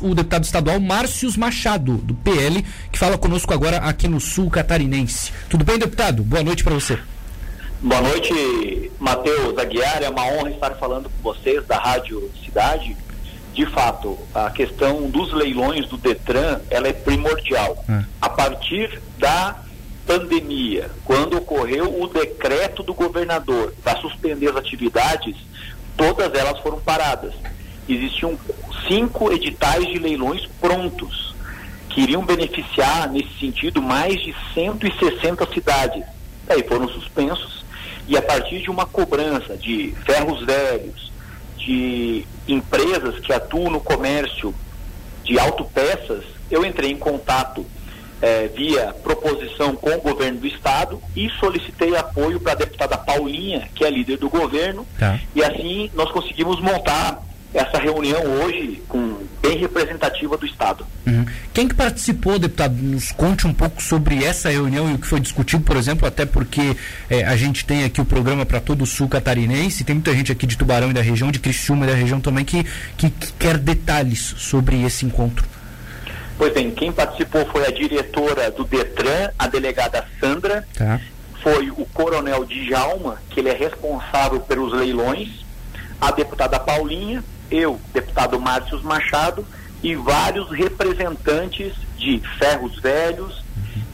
o deputado estadual Márcios Machado, do PL, que fala conosco agora aqui no Sul Catarinense. Tudo bem, deputado? Boa noite para você. Boa noite, Matheus Aguiar. É uma honra estar falando com vocês da Rádio Cidade. De fato, a questão dos leilões do Detran, ela é primordial. É. A partir da pandemia, quando ocorreu o decreto do governador para suspender as atividades, todas elas foram paradas. Existiam cinco editais de leilões prontos, que iriam beneficiar, nesse sentido, mais de 160 cidades. Daí foram suspensos, e a partir de uma cobrança de ferros velhos, de empresas que atuam no comércio de autopeças, eu entrei em contato é, via proposição com o governo do estado e solicitei apoio para a deputada Paulinha, que é líder do governo, tá. e assim nós conseguimos montar essa reunião hoje com bem representativa do estado. Uhum. Quem que participou, deputado? Nos conte um pouco sobre essa reunião e o que foi discutido, por exemplo, até porque é, a gente tem aqui o programa para todo o sul catarinense, tem muita gente aqui de Tubarão e da região, de Criciúma e da região também que, que, que quer detalhes sobre esse encontro. Pois bem, quem participou foi a diretora do Detran, a delegada Sandra, tá. foi o coronel Djalma, que ele é responsável pelos leilões, a deputada Paulinha, eu, deputado Márcio Machado, e vários representantes de ferros velhos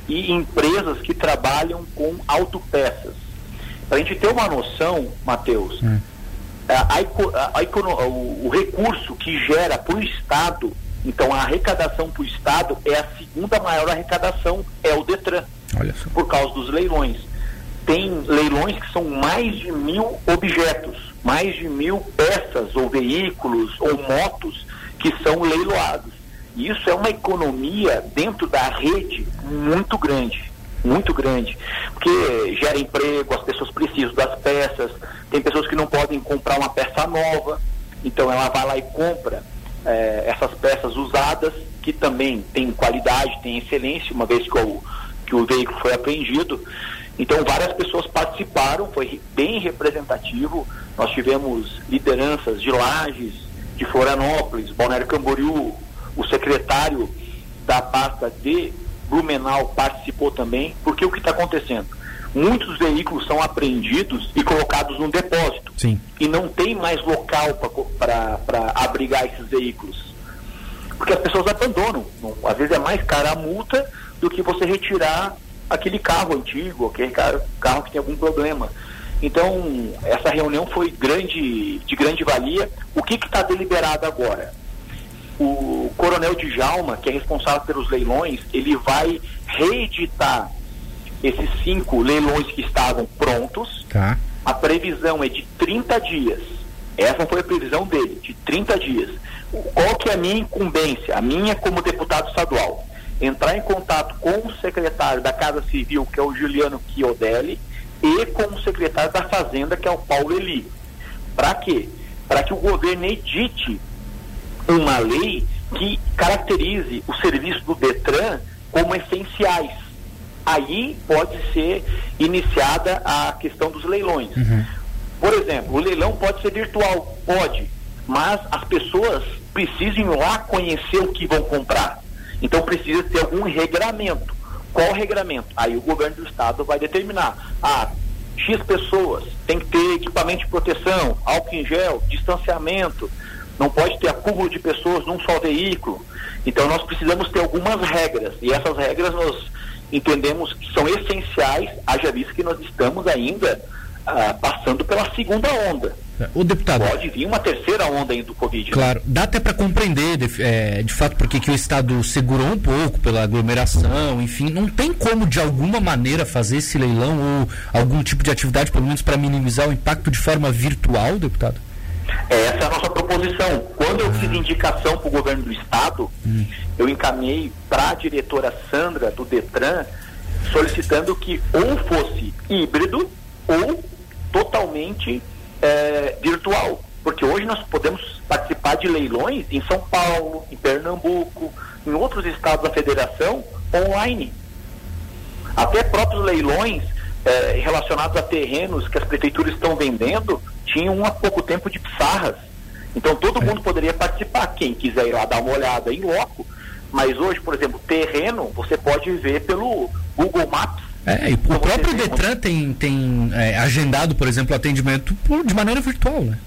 e empresas que trabalham com autopeças. Para a gente ter uma noção, Matheus, o, o recurso que gera para o Estado então a arrecadação para o Estado é a segunda maior arrecadação, é o Detran, por causa dos leilões. Tem leilões que são mais de mil objetos, mais de mil peças ou veículos ou motos que são leiloados. E isso é uma economia dentro da rede muito grande, muito grande, porque gera emprego, as pessoas precisam das peças, tem pessoas que não podem comprar uma peça nova, então ela vai lá e compra é, essas peças usadas, que também tem qualidade, tem excelência, uma vez que o, que o veículo foi apreendido. Então, várias pessoas participaram, foi bem representativo. Nós tivemos lideranças de Lages, de Florianópolis, Balneário Camboriú, o secretário da pasta de Blumenau participou também, porque o que está acontecendo? muitos veículos são apreendidos e colocados num depósito. Sim. E não tem mais local para abrigar esses veículos. Porque as pessoas abandonam. Às vezes é mais cara a multa do que você retirar aquele carro antigo, aquele carro, carro que tem algum problema. Então, essa reunião foi grande, de grande valia. O que está deliberado agora? O coronel Djalma, que é responsável pelos leilões, ele vai reeditar esses cinco leilões que estavam prontos. Tá. A previsão é de 30 dias. Essa foi a previsão dele, de 30 dias. Qual que é a minha incumbência? A minha como deputado estadual. Entrar em contato com o secretário da Casa Civil, que é o Juliano Chiodelli, e com o secretário da Fazenda, que é o Paulo Eli. Para quê? Para que o governo edite uma lei que caracterize o serviço do Detran como essenciais aí pode ser iniciada a questão dos leilões. Uhum. Por exemplo, o leilão pode ser virtual, pode, mas as pessoas precisam ir lá conhecer o que vão comprar. Então precisa ter algum regramento. Qual regramento? Aí o governo do estado vai determinar. Ah, X pessoas, tem que ter equipamento de proteção, álcool em gel, distanciamento, não pode ter acúmulo de pessoas num só veículo. Então nós precisamos ter algumas regras e essas regras nós entendemos que são essenciais, haja visto que nós estamos ainda ah, passando pela segunda onda. O deputado. Pode vir uma terceira onda ainda do Covid. Né? Claro, dá até para compreender, de, é, de fato, porque que o Estado segurou um pouco pela aglomeração, enfim. Não tem como, de alguma maneira, fazer esse leilão ou algum tipo de atividade, pelo menos para minimizar o impacto de forma virtual, deputado? Essa é a nossa proposição. Quando eu fiz indicação para o governo do estado, hum. eu encaminhei para a diretora Sandra do Detran, solicitando que ou fosse híbrido ou totalmente é, virtual. Porque hoje nós podemos participar de leilões em São Paulo, em Pernambuco, em outros estados da federação, online. Até próprios leilões é, relacionados a terrenos que as prefeituras estão vendendo tinham há pouco tempo de pissarras. Então todo é. mundo poderia participar, quem quiser ir lá dar uma olhada em loco, mas hoje, por exemplo, terreno, você pode ver pelo Google Maps. É, e o próprio Detran tem, tem é, agendado, por exemplo, atendimento por, de maneira virtual, né?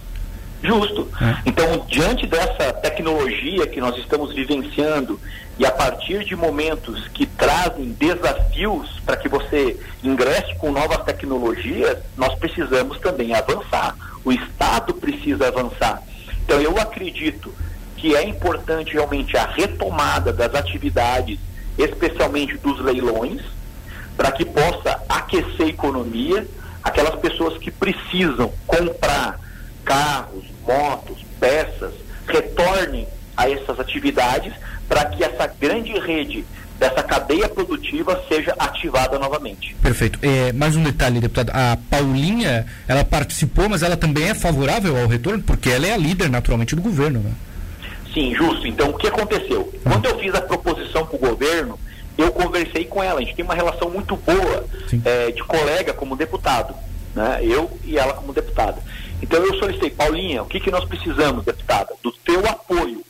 Justo. É. Então, diante dessa tecnologia que nós estamos vivenciando e a partir de momentos que trazem desafios para que você ingresse com novas tecnologias, nós precisamos também avançar. O Estado precisa avançar. Então, eu acredito que é importante realmente a retomada das atividades, especialmente dos leilões, para que possa aquecer a economia, aquelas pessoas que precisam comprar carros, motos, peças, retornem a essas atividades para que essa grande rede dessa cadeia produtiva seja ativada novamente. Perfeito. É, mais um detalhe, deputado. A Paulinha, ela participou, mas ela também é favorável ao retorno, porque ela é a líder, naturalmente, do governo, né? Sim, justo. Então, o que aconteceu? Ah. Quando eu fiz a proposição para o governo, eu conversei com ela. A gente tem uma relação muito boa é, de colega como deputado. Né? Eu e ela como deputada. Então eu solicitei, Paulinha, o que, que nós precisamos, deputada? Do teu apoio.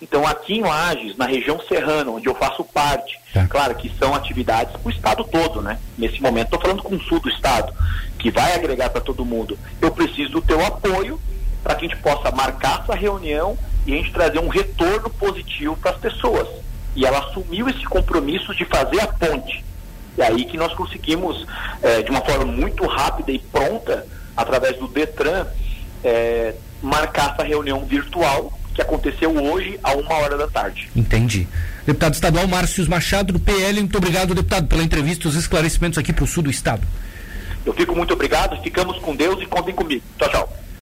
Então aqui em Lages, na região serrana, onde eu faço parte, tá. claro que são atividades para o estado todo, né? Nesse momento, estou falando com o sul do estado, que vai agregar para todo mundo. Eu preciso do teu apoio para que a gente possa marcar essa reunião e a gente trazer um retorno positivo para as pessoas. E ela assumiu esse compromisso de fazer a ponte. E aí que nós conseguimos, é, de uma forma muito rápida e pronta, através do Detran, é, marcar essa reunião virtual que aconteceu hoje a uma hora da tarde. Entendi. Deputado estadual Márcio Machado, do PL, muito obrigado, deputado, pela entrevista e os esclarecimentos aqui para o sul do estado. Eu fico muito obrigado, ficamos com Deus e contem comigo. Tchau, tchau.